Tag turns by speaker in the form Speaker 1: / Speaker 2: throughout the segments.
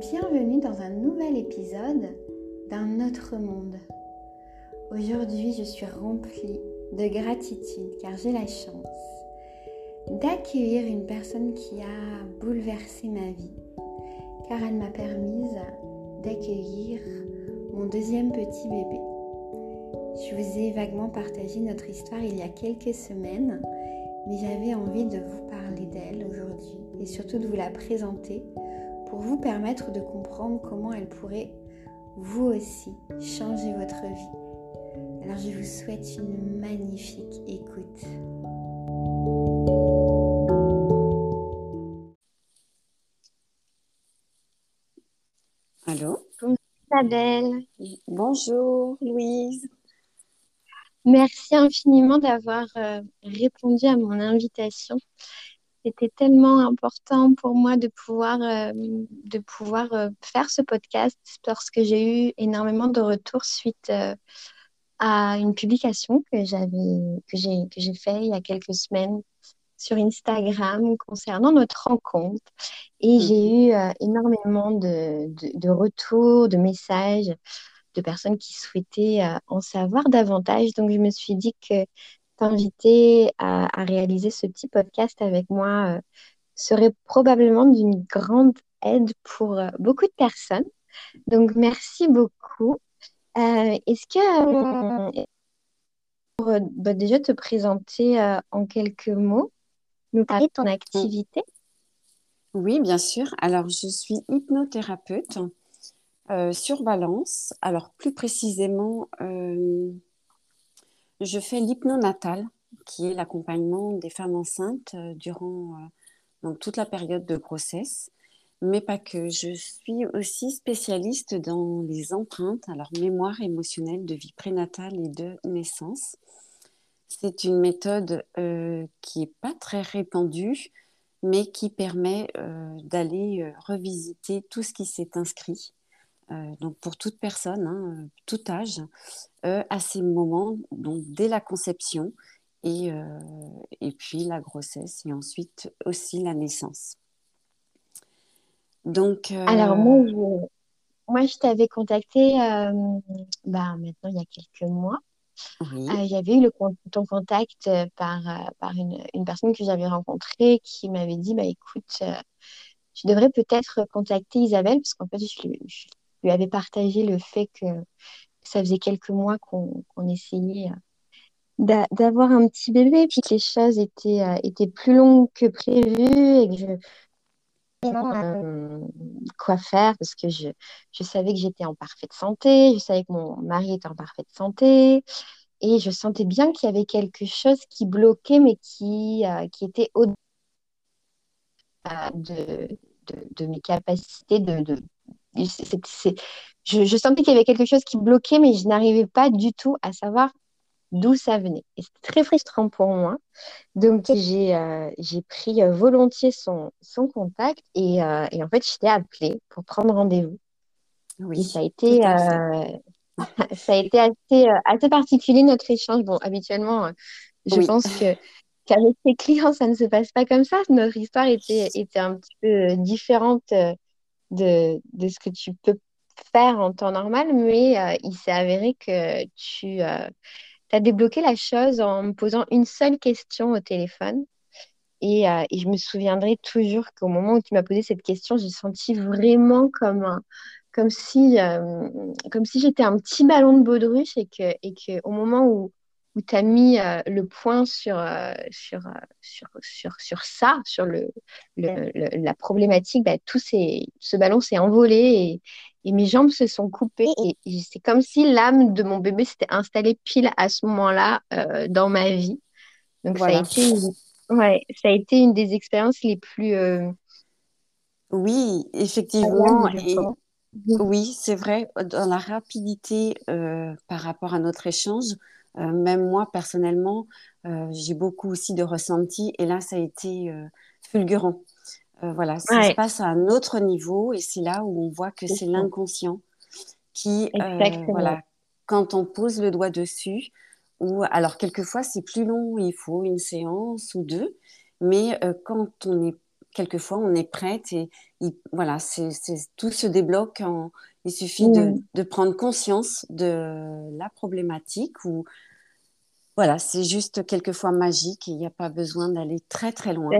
Speaker 1: Bienvenue dans un nouvel épisode d'un autre monde. Aujourd'hui, je suis remplie de gratitude car j'ai la chance d'accueillir une personne qui a bouleversé ma vie car elle m'a permise d'accueillir mon deuxième petit bébé. Je vous ai vaguement partagé notre histoire il y a quelques semaines, mais j'avais envie de vous parler d'elle aujourd'hui et surtout de vous la présenter pour vous permettre de comprendre comment elle pourrait vous aussi changer votre vie. Alors je vous souhaite une magnifique écoute.
Speaker 2: Allô?
Speaker 3: Bonjour Isabelle.
Speaker 2: Bonjour Louise.
Speaker 3: Merci infiniment d'avoir euh, répondu à mon invitation. C'était tellement important pour moi de pouvoir, euh, de pouvoir euh, faire ce podcast parce que j'ai eu énormément de retours suite euh, à une publication que j'avais, que j'ai, que j'ai fait il y a quelques semaines sur Instagram concernant notre rencontre. Et j'ai eu énormément de, de, de retours, de messages de personnes qui souhaitaient en savoir davantage. Donc, je me suis dit que t'inviter à, à, réaliser ce petit podcast avec moi euh, serait probablement d'une grande aide pour euh, beaucoup de personnes. Donc, merci beaucoup. Euh, Est-ce que, pour bah, déjà te présenter en quelques mots, nous parler de ton activité?
Speaker 2: Oui, bien sûr. Alors, je suis hypnothérapeute sur Valence. Alors, plus précisément, je fais l'hypnonatal, qui est l'accompagnement des femmes enceintes euh, durant euh, toute la période de grossesse, mais pas que. Je suis aussi spécialiste dans les empreintes, alors mémoire émotionnelle de vie prénatale et de naissance. C'est une méthode euh, qui n'est pas très répandue, mais qui permet d'aller revisiter tout ce qui s'est inscrit euh, donc pour toute personne, hein, tout âge, euh, à ces moments, donc dès la conception et, euh, et puis la grossesse et ensuite aussi la naissance.
Speaker 3: Donc, Alors moi, je, moi, je t'avais contacté bah, maintenant il y a quelques mois. Oui. j'avais eu le, ton contact par, par une, une personne que j'avais rencontrée qui m'avait dit, bah, écoute, tu devrais peut-être contacter Isabelle, parce qu'en fait, je, je lui avais partagé le fait que ça faisait quelques mois qu'on qu essayait euh, d'avoir un petit bébé, puis que les choses étaient, euh, étaient plus longues que prévu et que je euh, quoi faire parce que je, je savais que j'étais en parfaite santé, je savais que mon mari était en parfaite santé et je sentais bien qu'il y avait quelque chose qui bloquait mais qui, euh, qui était au de, de, mes capacités de, c'est, c'est, je, je, sentais qu'il y avait quelque chose qui bloquait, mais je n'arrivais pas du tout à savoir d'où ça venait. Et c'était très frustrant pour moi. Donc, j'ai, euh, j'ai pris euh, volontiers son, son contact et, euh, et, en fait, je t'ai appelé pour prendre rendez-vous. Oui, et ça a été, euh, ça a été assez, assez particulier notre échange. Bon, habituellement, je oui. pense que qu'avec tes clients, ça ne se passe pas comme ça. Notre histoire était, était un petit peu différente de, de ce que tu peux faire en temps normal, mais euh, il s'est avéré que tu euh, as débloqué la chose en me posant une seule question au téléphone. Et, euh, et je me souviendrai toujours qu'au moment où tu m'as posé cette question, j'ai senti vraiment comme, comme si, si j'étais un petit ballon de baudruche et que, et que au moment où, où tu as mis euh, le point sur, euh, sur, euh, sur, sur, sur, ça, sur le, le, le la problématique, bah, tout ce ballon s'est envolé et, et, mes jambes se sont coupées. Et, et c'est comme si l'âme de mon bébé s'était installée pile à ce moment-là euh, dans ma vie. Donc voilà. ça, a été une, ouais, ça a été une des expériences les plus...
Speaker 2: Oui, effectivement. Et... Oui, c'est vrai, dans la rapidité par rapport à notre échange, euh, même moi, personnellement, euh, j'ai beaucoup aussi de ressentis et là, ça a été euh, fulgurant. voilà, ça ouais. se passe à un autre niveau et c'est là où on voit que c'est l'inconscient qui, voilà, quand on pose le doigt dessus, ou alors quelquefois c'est plus long, il faut une séance ou deux, mais quand on est quelquefois on est prête et voilà, c'est, tout se débloque. il suffit de, de, prendre conscience de la problématique ou voilà, c'est juste quelquefois magique et il n'y a pas besoin d'aller très très loin.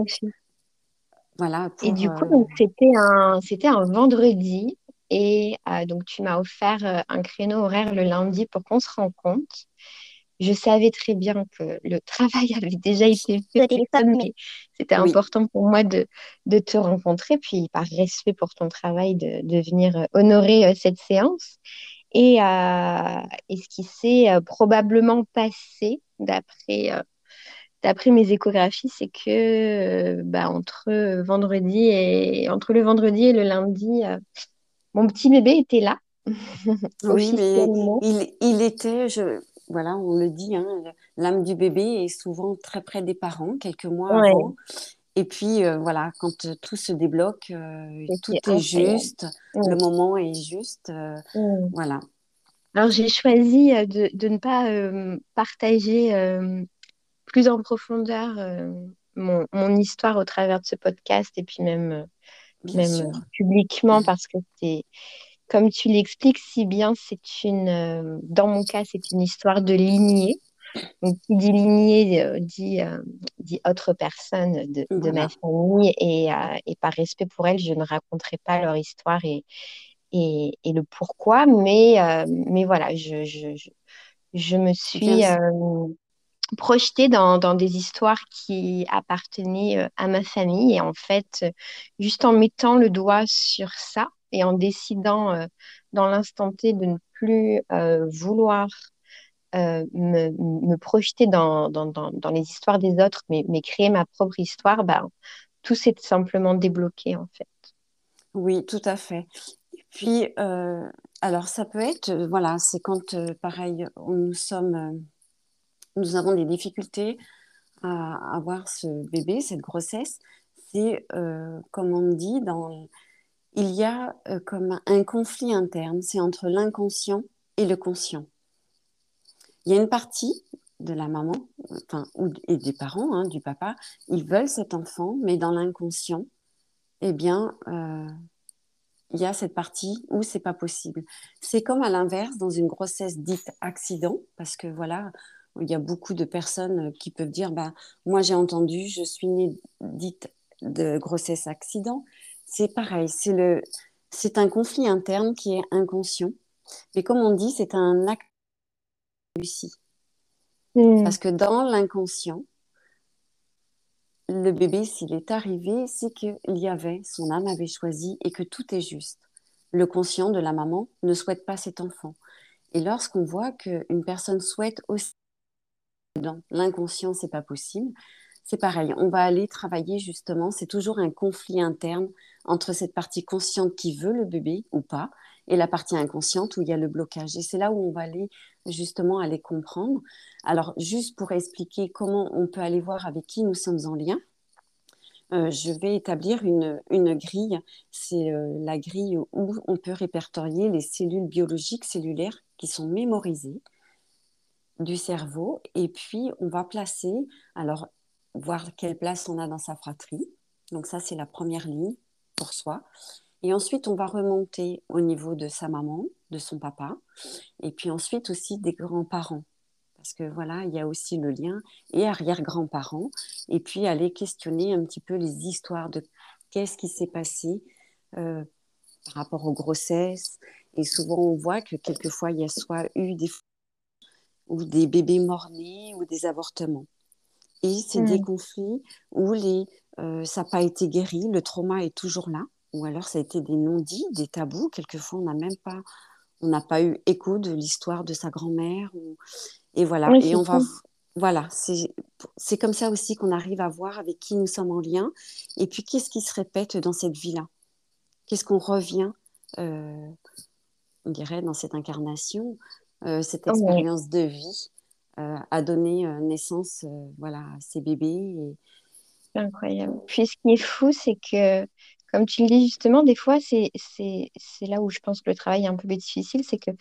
Speaker 3: Voilà. et du coup, euh, c'était un, c'était un vendredi et euh, donc tu m'as offert euh, un créneau horaire le lundi pour qu'on se rencontre. Je savais très bien que le travail avait déjà été fait, mais c'était important pour moi de, de, te rencontrer, puis par respect pour ton travail, de, de venir honorer cette séance. Et, et ce qui s'est probablement passé, d'après euh, d'après mes échographies, c'est que euh, bah, entre vendredi et entre le vendredi et le lundi, euh, mon petit bébé était là.
Speaker 2: oui, mais il, il, était, je, voilà, on le dit, hein, l'âme du bébé est souvent très près des parents, quelques mois avant. Et puis voilà, quand tout se débloque, tout est juste, le moment est juste, mm. voilà.
Speaker 3: Alors, j'ai choisi euh, de, de, ne pas euh, partager euh, plus en profondeur mon, mon, histoire au travers de ce podcast et puis même, même publiquement parce que c'est, comme tu l'expliques si bien, c'est une, dans mon cas, c'est une histoire de lignée. Donc, qui dit lignée dit, dit autre personne de, de ma famille et, et, par respect pour elle, je ne raconterai pas leur histoire et, et, le pourquoi. Mais, euh, mais voilà, je, je, je, me suis euh, projetée dans, dans, des histoires qui appartenaient euh, à ma famille. Et en fait, juste en mettant le doigt sur ça et en décidant dans l'instant T de ne plus vouloir me, me, projeter dans, dans, dans, les histoires des autres, mais, mais créer ma propre histoire, bah, tout s'est simplement débloqué en fait.
Speaker 2: Oui, tout à fait. Puis, euh, alors ça peut être, euh, voilà, c'est quand, euh, pareil, nous sommes, nous avons des difficultés à avoir ce bébé, cette grossesse. C'est, comme on dit, dans, il y a comme un conflit interne, c'est entre l'inconscient et le conscient. Il y a une partie de la maman, enfin, et des parents, hein, du papa, ils veulent cet enfant, mais dans l'inconscient, eh bien, il y a cette partie où c'est pas possible. C'est comme à l'inverse dans une grossesse dite accident, parce que voilà, il y a beaucoup de personnes qui peuvent dire, bah, moi j'ai entendu, je suis née dite de grossesse accident. C'est pareil, c'est le, c'est un conflit interne qui est inconscient. Mais comme on dit, c'est un acte réussi. Hmm. Parce que dans l'inconscient, le bébé, s'il est arrivé, c'est qu'il y avait, son âme avait choisi et que tout est juste. Le conscient de la maman ne souhaite pas cet enfant. Et lorsqu'on voit qu'une personne souhaite aussi dans l'inconscient, c'est pas possible, c'est pareil. On va aller travailler justement, c'est toujours un conflit interne entre cette partie consciente qui veut le bébé ou pas et la partie inconsciente où il y a le blocage. Et c'est là où on va aller justement aller comprendre. Alors, juste pour expliquer comment on peut aller voir avec qui nous sommes en lien, euh, je vais établir une, grille. C'est euh, la grille où on peut répertorier les cellules biologiques cellulaires qui sont mémorisées du cerveau. Et puis, on va placer, alors, voir quelle place on a dans sa fratrie. Donc ça, c'est la première ligne pour soi. Et ensuite, on va remonter au niveau de sa maman, de son papa, et puis ensuite aussi des grands-parents. Parce que voilà, il y a aussi le lien et arrière-grands-parents, et puis aller questionner un petit peu les histoires de qu'est-ce qui s'est passé euh, par rapport aux grossesses. Et souvent, on voit que quelquefois, il y a soit eu des ou des bébés morts-nés ou des avortements. Et c'est des mmh. conflits où les, euh, ça n'a pas été guéri, le trauma est toujours là ou alors ça a été des non-dits, des tabous. Quelquefois, on n'a même pas, on n'a pas eu écho de l'histoire de sa grand-mère. Et voilà. et on va, voilà, c'est comme ça aussi qu'on arrive à voir avec qui nous sommes en lien. Et puis, qu'est-ce qui se répète dans cette vie-là? Qu'est-ce qu'on revient, euh, on dirait, dans cette incarnation, euh, cette expérience de vie euh, a donné naissance, voilà, à ces bébés.
Speaker 3: C'est incroyable. Puis, ce qui est fou, c'est que comme tu le dis justement, des fois, c'est là où je pense que le travail est un peu difficile, c'est que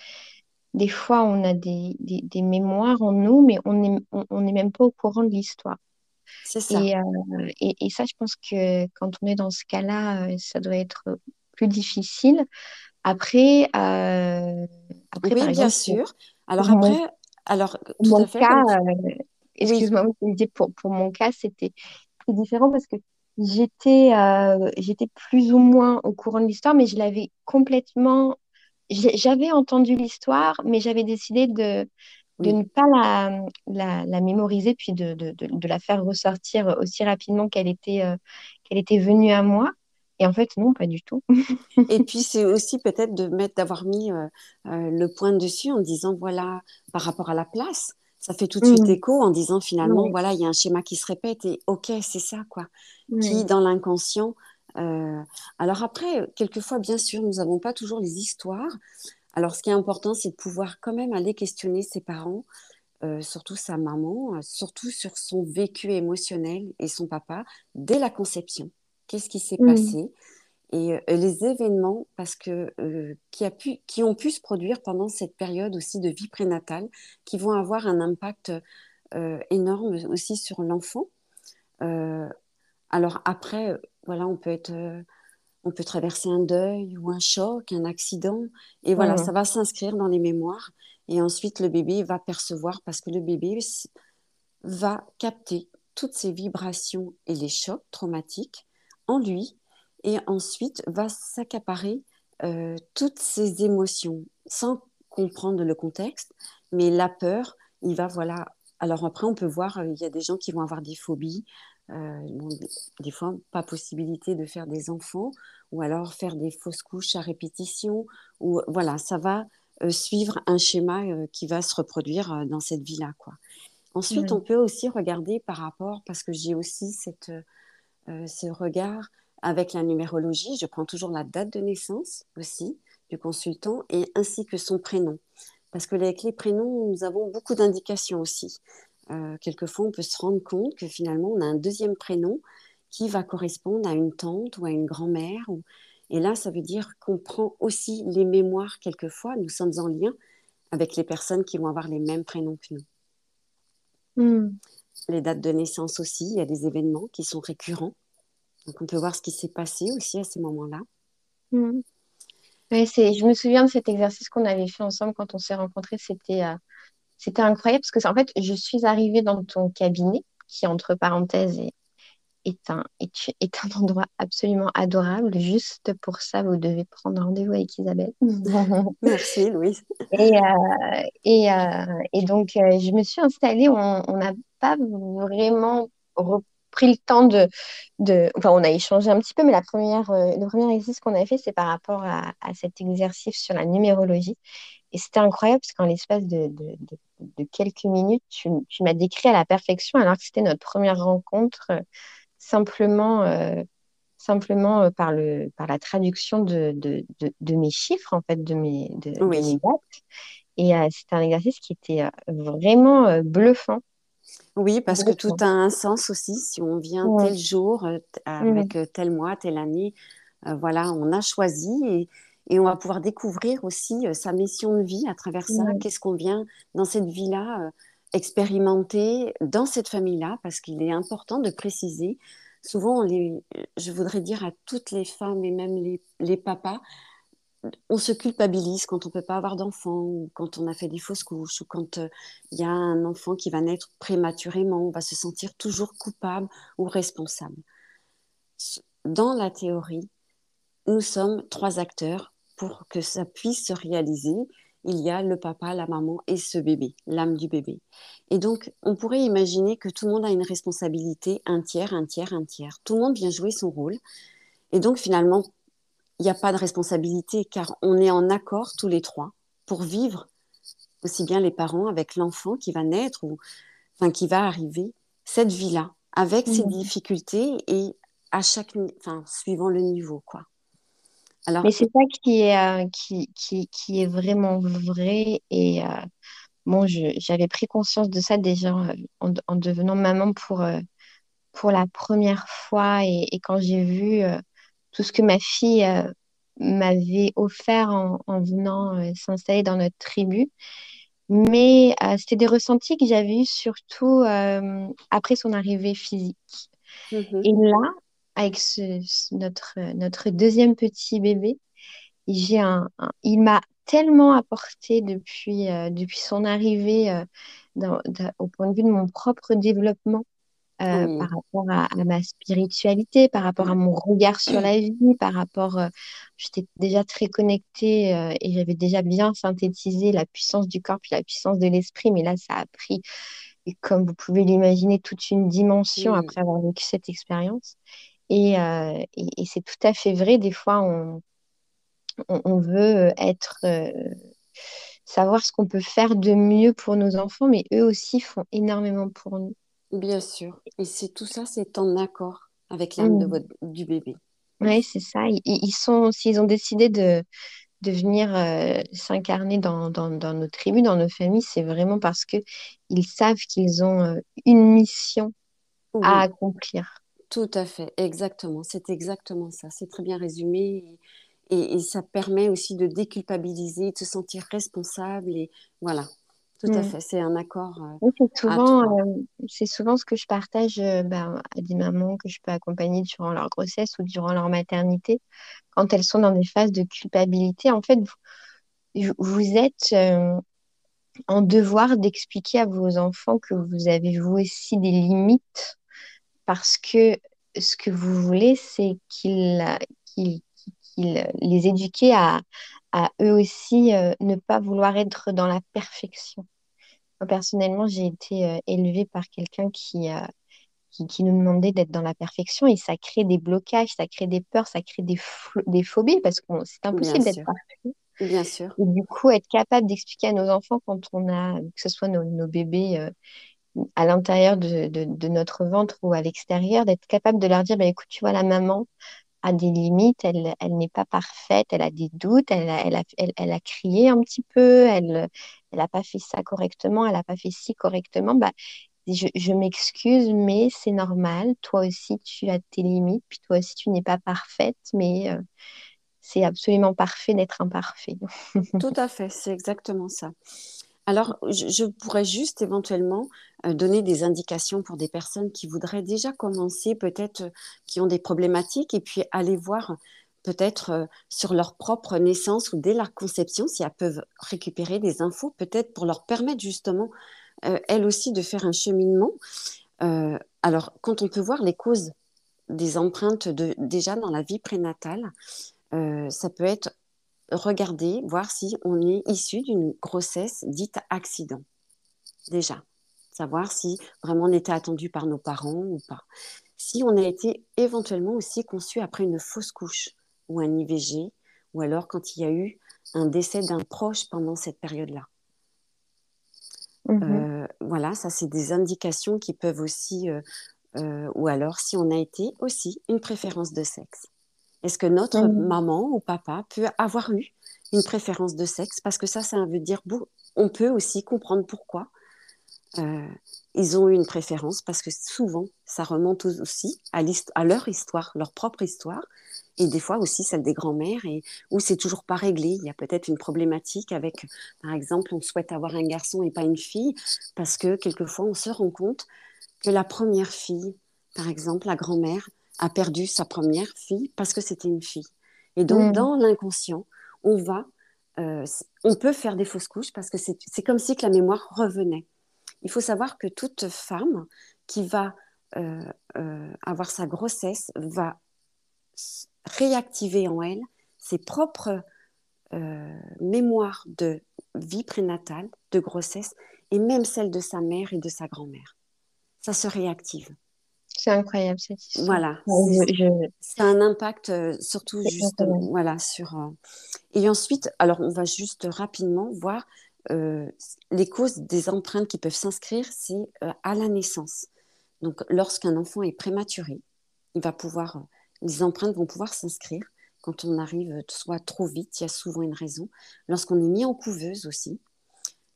Speaker 3: des fois, on a des, des, mémoires en nous, mais on n'est on, même pas au courant de l'histoire.
Speaker 2: C'est ça.
Speaker 3: Et, euh, et, et ça, je pense que quand on est dans ce cas-là, euh, ça doit être plus difficile. Après, euh, après
Speaker 2: Oui,
Speaker 3: par
Speaker 2: bien
Speaker 3: exemple,
Speaker 2: sûr. Alors
Speaker 3: mon,
Speaker 2: après, alors tout
Speaker 3: mon
Speaker 2: à fait,
Speaker 3: cas,
Speaker 2: comme
Speaker 3: euh, excuse-moi, pour, pour mon cas, c'était différent parce que j'étais euh, j'étais plus ou moins au courant de l'histoire, mais je l'avais complètement. J'avais entendu l'histoire, mais j'avais décidé de, de
Speaker 2: oui.
Speaker 3: ne pas la, la, la mémoriser, puis de, de, de, de la faire ressortir aussi rapidement qu'elle était, euh, qu'elle était venue à moi. Et en fait, non, pas du tout.
Speaker 2: Et puis, c'est aussi peut-être de mettre, d'avoir mis euh, euh, le point dessus en disant, voilà, par rapport à la place, ça fait tout de suite
Speaker 3: Mm.
Speaker 2: écho en disant finalement, voilà, il y a un schéma qui se répète et ok, c'est ça, quoi, qui dans l'inconscient. euh, Alors après, quelquefois, bien sûr, nous n'avons pas toujours les histoires. Alors, ce qui est important, c'est de pouvoir quand même aller questionner ses parents, euh, surtout sa maman, euh, surtout sur son vécu émotionnel et son papa dès la conception. Qu'est-ce qui s'est
Speaker 3: Mm.
Speaker 2: passé? Et euh, les événements parce que, euh, qui, a pu, qui ont pu se produire pendant cette période aussi de vie prénatale, qui vont avoir un impact euh, énorme aussi sur l'enfant. Euh, alors après, voilà, on peut être, on peut traverser un deuil ou un choc, un accident, et voilà, ça
Speaker 3: Mm.
Speaker 2: va s'inscrire dans les mémoires. Et ensuite, le bébé va percevoir parce que le bébé va capter toutes ces vibrations et les chocs traumatiques en lui et ensuite va s'accaparer euh, toutes ces émotions sans comprendre le contexte, mais la peur, il va, voilà. Alors après, on peut voir, euh, il y a des gens qui vont avoir des phobies, euh, bon, des fois, pas possibilité de faire des enfants, ou alors faire des fausses couches à répétition, ou voilà, ça va euh, suivre un schéma euh, qui va se reproduire dans cette vie-là, quoi. Ensuite, on peut aussi regarder par rapport, parce que j'ai aussi cette, ce regard avec la numérologie, je prends toujours la date de naissance aussi du consultant et ainsi que son prénom. Parce que avec les prénoms, nous avons beaucoup d'indications aussi. Euh, quelquefois, on peut se rendre compte que finalement, on a un deuxième prénom qui va correspondre à une tante ou à une grand-mère. Ou... Et là, ça veut dire qu'on prend aussi les mémoires quelquefois. Nous sommes en lien avec les personnes qui vont avoir les mêmes prénoms que nous
Speaker 3: Mm.
Speaker 2: les dates de naissance aussi, il y a des événements qui sont récurrents. Donc on peut voir ce qui s'est passé aussi à ces moments-là.
Speaker 3: Mm. Ouais, c'est, je me souviens de cet exercice qu'on avait fait ensemble quand on s'est rencontrés. C'était euh, c'était incroyable parce que en fait, je suis arrivée dans ton cabinet, qui entre parenthèses est, est un, est, est un endroit absolument adorable. Juste pour ça, vous devez prendre rendez-vous avec Isabelle.
Speaker 2: Merci Louise.
Speaker 3: Et, euh, et, euh, et donc, je me suis installée. On n'a pas vraiment repris le temps de, de... Enfin, on a échangé un petit peu, mais la première, euh, le premier exercice qu'on a fait, c'est par rapport à, à cet exercice sur la numérologie. Et c'était incroyable parce qu'en l'espace de, de, quelques minutes, tu, tu m'as décrit à la perfection, alors que c'était notre première rencontre, euh, simplement, euh, simplement euh, par le, par la traduction de, de, mes chiffres, en fait, de mes, de, de mes
Speaker 2: Oui.
Speaker 3: dates. Et c'était un exercice qui était vraiment bluffant.
Speaker 2: Oui, parce que tout a un sens aussi. Si on vient
Speaker 3: Ouais.
Speaker 2: tel jour, euh, avec euh, tel mois, telle année, euh, voilà, on a choisi et, et on va pouvoir découvrir aussi euh, sa mission de vie à travers ça. Qu'est-ce qu'on vient dans cette vie-là euh, expérimenter dans cette famille-là, parce qu'il est important de préciser. Souvent, on les, je voudrais dire à toutes les femmes et même les, les papas, on se culpabilise quand on peut pas avoir d'enfant, ou quand on a fait des fausses couches, ou quand euh, il y a un enfant qui va naître prématurément, on va se sentir toujours coupable ou responsable. Dans la théorie, nous sommes trois acteurs pour que ça puisse se réaliser. Il y a le papa, la maman et ce bébé, l'âme du bébé. Et donc, on pourrait imaginer que tout le monde a une responsabilité, un tiers, un tiers, un tiers. Tout le monde vient jouer son rôle. Et donc, finalement, il n'y a pas de responsabilité car on est en accord tous les trois pour vivre aussi bien les parents avec l'enfant qui va naître ou enfin qui va arriver cette vie-là avec ses
Speaker 3: Mm.
Speaker 2: difficultés et à chaque enfin suivant le niveau quoi. Alors
Speaker 3: Mais c'est ça qui est, euh, qui, qui, qui est vraiment vrai. Et euh, bon, j'avais pris conscience de ça déjà euh, en, en devenant maman pour, euh, pour la première fois. Et, et quand j'ai vu tout ce que ma fille euh, m'avait offert en, en venant euh, s'installer dans notre tribu, Mais c'était des ressentis que j'avais eu surtout après son arrivée physique.
Speaker 2: Mhm.
Speaker 3: Et là, avec notre, notre deuxième petit bébé, j'ai un, il m'a tellement apporté depuis, depuis son arrivée au point de vue de mon propre développement euh, par rapport à, ma spiritualité, par rapport à mon regard sur la vie, par rapport, euh, j'étais déjà très connectée euh, et j'avais déjà bien synthétisé la puissance du corps puis la puissance de l'esprit, mais là ça a pris, et comme vous pouvez l'imaginer, toute une dimension après avoir vécu cette expérience. Et, et, c'est tout à fait vrai, des fois on, on, on veut être savoir ce qu'on peut faire de mieux pour nos enfants, mais eux aussi font énormément pour nous.
Speaker 2: Bien sûr. Et c'est tout ça, c'est en accord avec l'âme de
Speaker 3: Mm.
Speaker 2: votre, du bébé.
Speaker 3: Oui, c'est ça. Ils, ils sont, s'ils ont décidé de, de venir euh, s'incarner dans, dans, dans nos tribus, dans nos familles, c'est vraiment parce que ils savent qu'ils ont euh, une mission à accomplir.
Speaker 2: tout à fait. Exactement. C'est exactement ça. C'est très bien résumé. Et, et- et ça permet aussi de déculpabiliser, de se sentir responsable. Et voilà. Tout à
Speaker 3: Mm.
Speaker 2: fait. C'est un accord euh,
Speaker 3: Oui, c'est
Speaker 2: à
Speaker 3: souvent,
Speaker 2: trois.
Speaker 3: euh, c'est souvent ce que je partage euh, ben, à des mamans que je peux accompagner durant leur grossesse ou durant leur maternité, quand elles sont dans des phases de culpabilité. En fait, vous, vous êtes en devoir d'expliquer à vos enfants que vous avez vous aussi des limites parce que ce que vous voulez, c'est qu'ils les éduquer à, à eux aussi euh, ne pas vouloir être dans la perfection. Moi, personnellement, j'ai été euh, élevée par quelqu'un qui, euh, qui, qui nous demandait d'être dans la perfection et ça crée des blocages, ça crée des peurs, ça crée des, des phobies parce que c'est impossible d'être parfait.
Speaker 2: Bien sûr.
Speaker 3: Et du coup, être capable d'expliquer à nos enfants quand on a, que ce soit nos, nos bébés euh, à l'intérieur de, de, de notre ventre ou à l'extérieur, d'être capable de leur dire, bah, écoute, tu vois, la maman a des limites, elle, elle n'est pas parfaite, elle a des doutes, elle a, elle a, elle, elle a crié un petit peu, elle elle n'a pas fait ça correctement, elle n'a pas fait ci correctement. Bah, je, je m'excuse, mais c'est normal. Toi aussi, tu as tes limites, puis toi aussi, tu n'es pas parfaite, mais euh, c'est absolument parfait d'être imparfait.
Speaker 2: Tout à fait. C'est exactement ça. Alors, je, pourrais juste éventuellement euh, donner des indications pour des personnes qui voudraient déjà commencer, peut-être euh, qui ont des problématiques, et puis aller voir peut-être euh, sur leur propre naissance ou dès leur conception, si elles peuvent récupérer des infos, peut-être pour leur permettre justement, elles aussi, de faire un cheminement. Alors, quand on peut voir les causes des empreintes déjà dans la vie prénatale, ça peut être regarder, voir si on est issu d'une grossesse dite accident, déjà. Savoir si vraiment on était attendu par nos parents ou pas. Si on a été éventuellement aussi conçu après une fausse couche ou un IVG, ou alors quand il y a eu un décès d'un proche pendant cette période-là.
Speaker 3: Mhm.
Speaker 2: Euh, voilà, ça c'est des indications qui peuvent aussi, euh, euh, ou alors si on a été aussi une préférence de sexe. Est-ce que notre
Speaker 3: Mhm.
Speaker 2: maman ou papa peut avoir eu une préférence de sexe? Parce que ça, ça veut dire, on peut aussi comprendre pourquoi euh, ils ont eu une préférence, parce que souvent, ça remonte aussi à, à leur histoire, leur propre histoire, et des fois aussi celle des grands-mères, et où c'est toujours pas réglé. Il y a peut-être une problématique avec, par exemple, on souhaite avoir un garçon et pas une fille, parce que quelquefois, on se rend compte que la première fille, par exemple, la grand-mère, a perdu sa première fille parce que c'était une fille. Et donc,
Speaker 3: Mhm.
Speaker 2: dans l'inconscient, on va, euh, on peut faire des fausses couches parce que c'est comme si que la mémoire revenait. Il faut savoir que toute femme qui va euh, euh, avoir sa grossesse va réactiver en elle ses propres mémoires de vie prénatale, de grossesse, et même celle de sa mère et de sa grand-mère. Ça se réactive.
Speaker 3: C'est incroyable cette histoire.
Speaker 2: Voilà,
Speaker 3: Ouais,
Speaker 2: c'est
Speaker 3: je- je-
Speaker 2: ça a un impact euh, surtout
Speaker 3: C'est
Speaker 2: juste voilà sur euh, et ensuite alors on va juste rapidement voir euh, les causes des empreintes qui peuvent s'inscrire c'est à la naissance. Donc lorsqu'un enfant est prématuré il va pouvoir les empreintes vont pouvoir s'inscrire. Quand on arrive soit trop vite il y a souvent une raison. Lorsqu'on est mis en couveuse aussi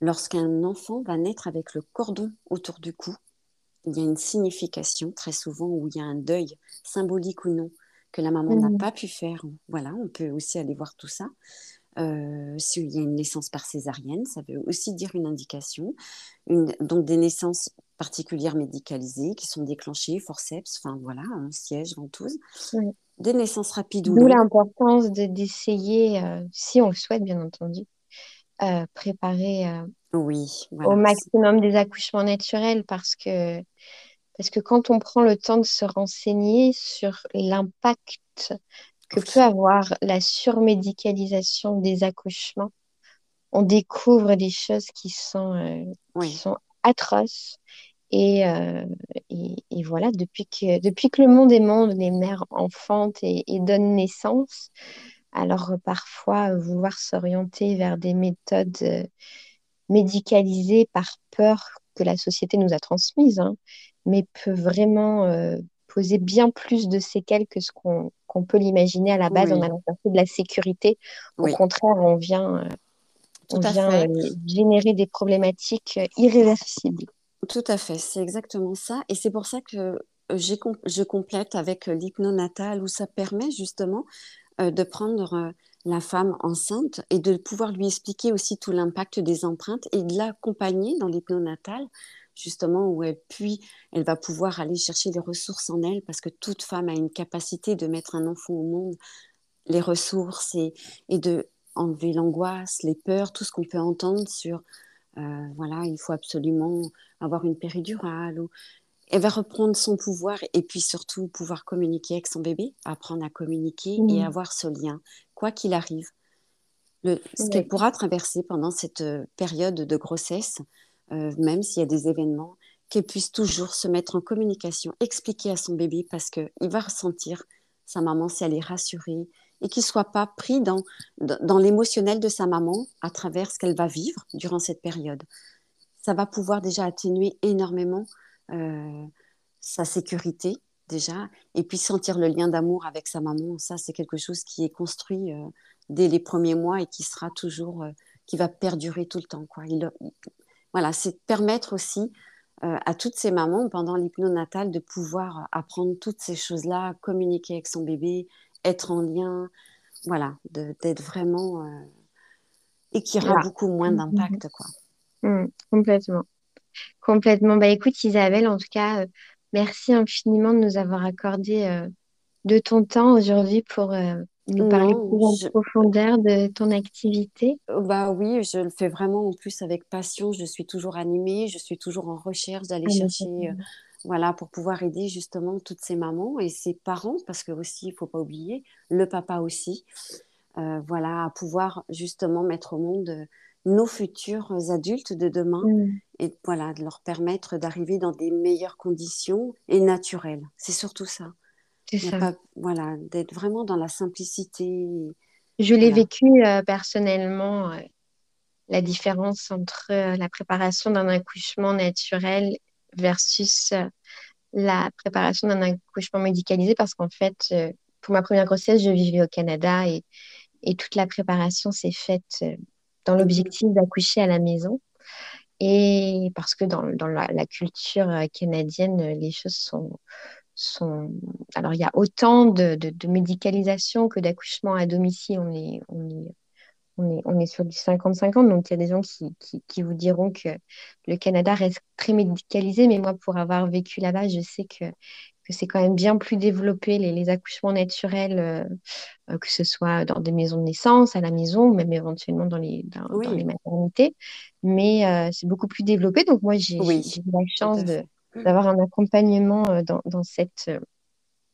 Speaker 2: lorsqu'un enfant va naître avec le cordon autour du cou il y a une signification très souvent où il y a un deuil symbolique ou non que la maman n'a
Speaker 3: Mhm.
Speaker 2: pas pu faire. Voilà, on peut aussi aller voir tout ça. Euh, s'il y a une naissance par césarienne, ça veut aussi dire une indication. Une, donc des naissances particulières médicalisées qui sont déclenchées, forceps, enfin voilà, un siège, ventouse. Des naissances rapides ou
Speaker 3: D'où l'importance d'essayer, euh, si on le souhaite bien entendu, euh, préparer
Speaker 2: oui,
Speaker 3: au maximum des accouchements naturels parce que, parce que quand on prend le temps de se renseigner sur l'impact que peut avoir la surmédicalisation des accouchements, on découvre des choses qui sont, euh, qui sont atroces. Et, euh, et, et, voilà, depuis que, depuis que le monde est monde, les mères enfantent et, et donnent naissance. Alors parfois, vouloir s'orienter vers des méthodes euh, médicalisées par peur que la société nous a transmises, hein, mais peut vraiment poser bien plus de séquelles que ce qu'on peut l'imaginer à la base en allant chercher de la sécurité. Au contraire, on vient, on vient générer des problématiques irréversibles.
Speaker 2: Tout à fait, c'est exactement ça. Et c'est pour ça que je complète avec l'hypnonatal où ça permet justement de prendre la femme enceinte et de pouvoir lui expliquer aussi tout l'impact des empreintes et de l'accompagner dans l'hypnonatal justement où elle puis elle va pouvoir aller chercher les ressources en elle parce que toute femme a une capacité de mettre un enfant au monde. Les ressources et, et de enlever l'angoisse les peurs tout ce qu'on peut entendre sur euh, voilà il faut absolument avoir une péridurale ou elle va reprendre son pouvoir et puis surtout pouvoir communiquer avec son bébé apprendre à communiquer et avoir ce lien quoi qu'il arrive. Le, ce qu'elle pourra traverser pendant cette euh, période de grossesse euh, même s'il y a des événements, qu'elle puisse toujours se mettre en communication, expliquer à son bébé parce qu'il va ressentir sa maman si elle est rassurée et qu'il ne soit pas pris dans, dans l'émotionnel de sa maman à travers ce qu'elle va vivre durant cette période. Ça va pouvoir déjà atténuer énormément euh, sa sécurité déjà et puis sentir le lien d'amour avec sa maman. Ça, c'est quelque chose qui est construit euh, dès les premiers mois et qui sera toujours, qui va perdurer tout le temps. Quoi. Il, voilà, c'est permettre aussi euh, à toutes ces mamans pendant l'hypnonatal de pouvoir apprendre toutes ces choses-là, communiquer avec son bébé, être en lien, voilà, d'être vraiment euh, et qui aura beaucoup moins mmh, mmh, d'impact, quoi.
Speaker 3: Mmh, complètement, complètement. Bah écoute Isabelle, en tout cas, euh, merci infiniment de nous avoir accordé de ton temps aujourd'hui pour nous parler plus en profondeur de ton activité
Speaker 2: euh, Bah oui, je le fais vraiment en plus avec passion. Je suis toujours animée, je suis toujours en recherche d'aller ah, chercher, euh, voilà, pour pouvoir aider justement toutes ces mamans et ces parents, parce que aussi, il faut pas oublier, le papa aussi, euh, voilà, à pouvoir justement mettre au monde nos futurs adultes de demain mmh. et voilà, de leur permettre d'arriver dans des meilleures conditions et naturelles. C'est surtout ça voilà, d'être vraiment dans la simplicité.
Speaker 3: Je l'ai vécu euh, personnellement, euh, la différence entre euh, la préparation d'un accouchement naturel versus la préparation d'un accouchement médicalisé, parce qu'en fait, pour ma première grossesse, je vivais au Canada et, et toute la préparation s'est faite dans l'objectif d'accoucher à la maison. Et parce que dans, dans la, culture canadienne, les choses sont, sont... Alors, il y a autant de, de, médicalisation que d'accouchement à domicile. On est, on est, on est, on est sur du 50-50. Donc, il y a des gens qui, qui, vous diront que le Canada reste très médicalisé. Mais moi, pour avoir vécu là-bas, je sais que, que c'est quand même bien plus développé, les, les accouchements naturels, euh, que ce soit dans des maisons de naissance, à la maison, ou même éventuellement dans les, dans, les maternités. Mais euh, c'est beaucoup plus développé. Donc, moi, j'ai eu la chance de d'avoir un accompagnement euh, dans, dans, cette, euh,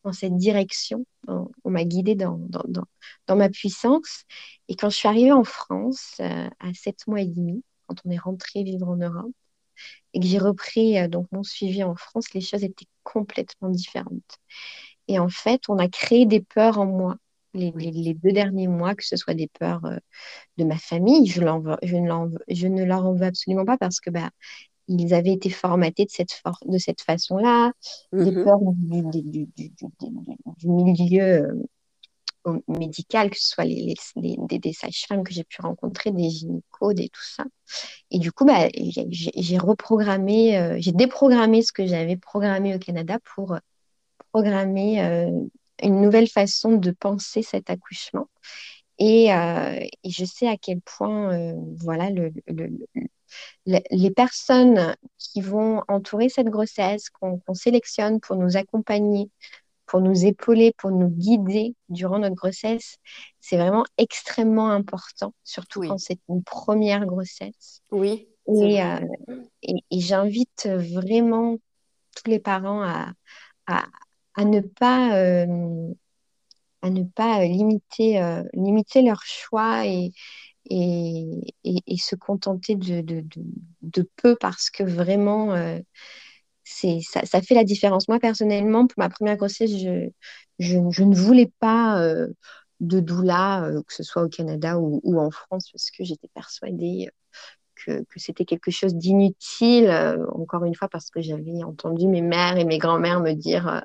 Speaker 3: dans cette direction. on m'a guidée dans, dans, ma puissance. Et quand je suis arrivée en France, euh, à sept mois et demi, quand on est rentré vivre en Europe, et que j'ai repris donc mon suivi en France, les choses étaient complètement différentes. Et en fait, on a créé des peurs en moi. Les, les, deux derniers mois, que ce soit des peurs de ma famille, je, je, ne je ne leur en veux absolument pas parce que bah, ils avaient été formatés de cette, de cette façon-là, des mhm. peurs du, du, du, du milieu euh, médical, que ce soit les, des, sages-femmes que j'ai pu rencontrer, des gynécos, des tout ça. Et du coup, bah, j'ai reprogrammé, euh, j'ai déprogrammé ce que j'avais programmé au Canada pour programmer euh, une nouvelle façon de penser cet accouchement. Et, je sais à quel point, voilà, le, les personnes qui vont entourer cette grossesse, qu'on sélectionne pour nous accompagner, pour nous épauler, pour nous guider durant notre grossesse, c'est vraiment extrêmement important, surtout quand c'est une première grossesse.
Speaker 2: Oui.
Speaker 3: Et, euh, et, j'invite vraiment tous les parents à, à, à ne pas, euh, à ne pas limiter, euh, limiter leur choix et, et, et, se contenter de, de, de, de, peu parce que vraiment, c'est ça, ça, fait la différence. Moi, personnellement, pour ma première grossesse, je, je, je ne voulais pas de doula, que ce soit au Canada ou, ou en France, parce que j'étais persuadée que, que c'était quelque chose d'inutile, encore une fois, parce que j'avais entendu mes mères et mes grands-mères me dire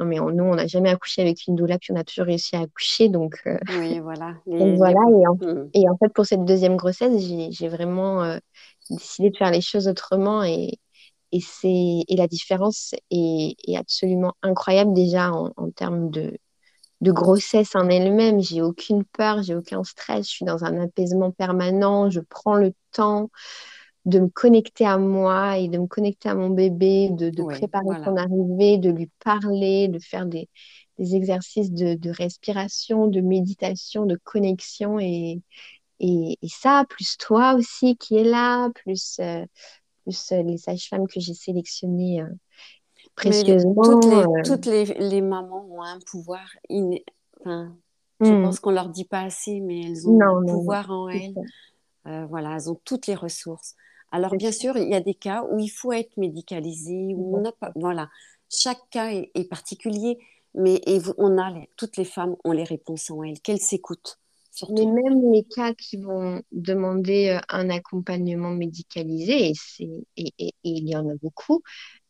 Speaker 3: non mais nous on n'a jamais accouché avec une doula puis on a toujours réussi à accoucher donc
Speaker 2: oui voilà
Speaker 3: voilà mmh. et en, fait pour cette deuxième grossesse j'ai vraiment décidé de faire les choses autrement et, et c'est et la différence est, est, absolument incroyable déjà en, en termes de de grossesse en elle-même. J'ai aucune peur, j'ai aucun stress, je suis dans un apaisement permanent, je prends le temps de me connecter à moi et de me connecter à mon bébé, de, préparer son arrivée, de lui parler, de faire des, exercices de, respiration, de méditation, de connexion et, et, ça, plus toi aussi qui est là, plus, euh, plus euh, les sages-femmes que j'ai sélectionnées. Euh, précieusement.
Speaker 2: toutes, les, toutes les, les, mamans ont un pouvoir enfin, je hmm. pense qu'on leur dit pas assez, mais elles ont un pouvoir en elles. voilà, elles ont toutes les ressources. Alors, bien sûr, il y a des cas où il faut être médicalisé, où on n'a pas. Voilà, chaque cas est, particulier, mais on a toutes les femmes ont les réponses en elles, qu'elles s'écoutent.
Speaker 3: Mais même les cas qui vont demander euh, un accompagnement médicalisé, et, et, et, il y en a beaucoup,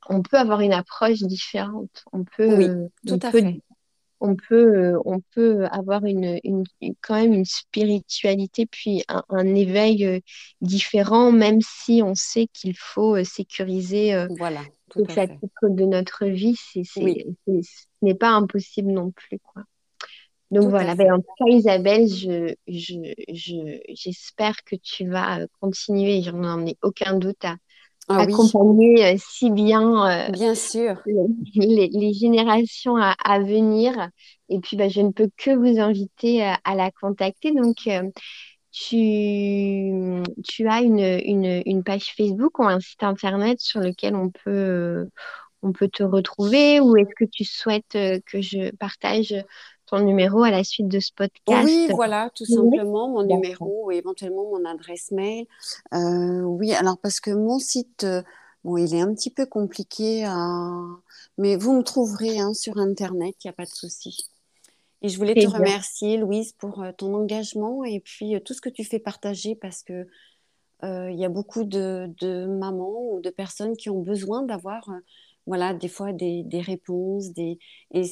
Speaker 3: on peut avoir une approche différente. On peut,
Speaker 2: oui, tout à fait
Speaker 3: on peut, euh, on peut avoir une, une, quand même une spiritualité, puis un, éveil euh, différent, même si on sait qu'il faut euh, sécuriser
Speaker 2: voilà,
Speaker 3: tout le chapitre de notre vie. C'est, ce n'est pas impossible non plus. Quoi. Donc voilà, ben, en tout cas, Isabelle, je, je, je, j'espère que tu vas continuer, j'en ai aucun doute, à, ah accompagner euh, si bien,
Speaker 2: euh, bien sûr.
Speaker 3: Les, générations à, venir. Et puis, bah, je ne peux que vous inviter à, à la contacter. Donc, euh, tu, tu as une, une, une, page Facebook ou un site internet sur lequel on peut, on peut te retrouver? Ou est-ce que tu souhaites que je partage ton numéro à la suite de ce podcast
Speaker 2: Oui, voilà, tout simplement mon numéro et éventuellement mon adresse mail. Euh, oui, alors parce que mon site, euh, bon, il est un petit peu compliqué à... Mais vous me trouverez hein, sur Internet, il n'y a pas de souci. Et je voulais te remercier, Louise, pour euh, ton engagement et puis tout ce que tu fais partager parce que il y a beaucoup de, de, mamans ou de personnes qui ont besoin d'avoir, voilà, des fois des, des réponses, des et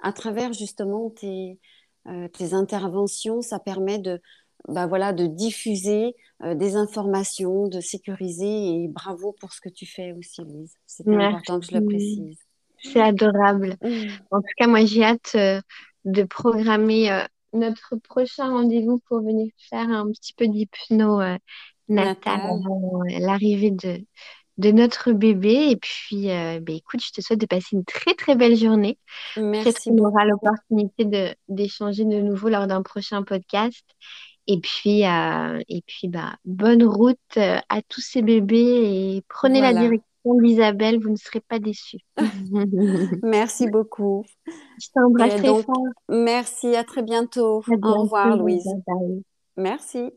Speaker 2: à travers justement tes, euh, tes interventions, ça permet de, bah voilà, de diffuser euh, des informations, de sécuriser et bravo pour ce que tu fais aussi, Lise. C'est important que je le précise.
Speaker 3: C'est adorable. Mm. En tout cas, moi, j'ai hâte euh, de programmer notre prochain rendez-vous pour venir faire un petit peu d'hypno natal avant l'arrivée de, de notre bébé. Et puis, euh, ben, écoute, je te souhaite de passer une très, très belle journée.
Speaker 2: Merci.
Speaker 3: On aura l'opportunité d'échanger de, nouveau lors d'un prochain podcast. Et puis, euh, et puis bah, bonne route euh, à tous ces bébés et prenez la direction d'Isabelle, vous ne serez pas déçus.
Speaker 2: Merci beaucoup.
Speaker 3: Je t'embrasse très fort.
Speaker 2: Merci, à très bientôt. Au revoir, Louise. Merci.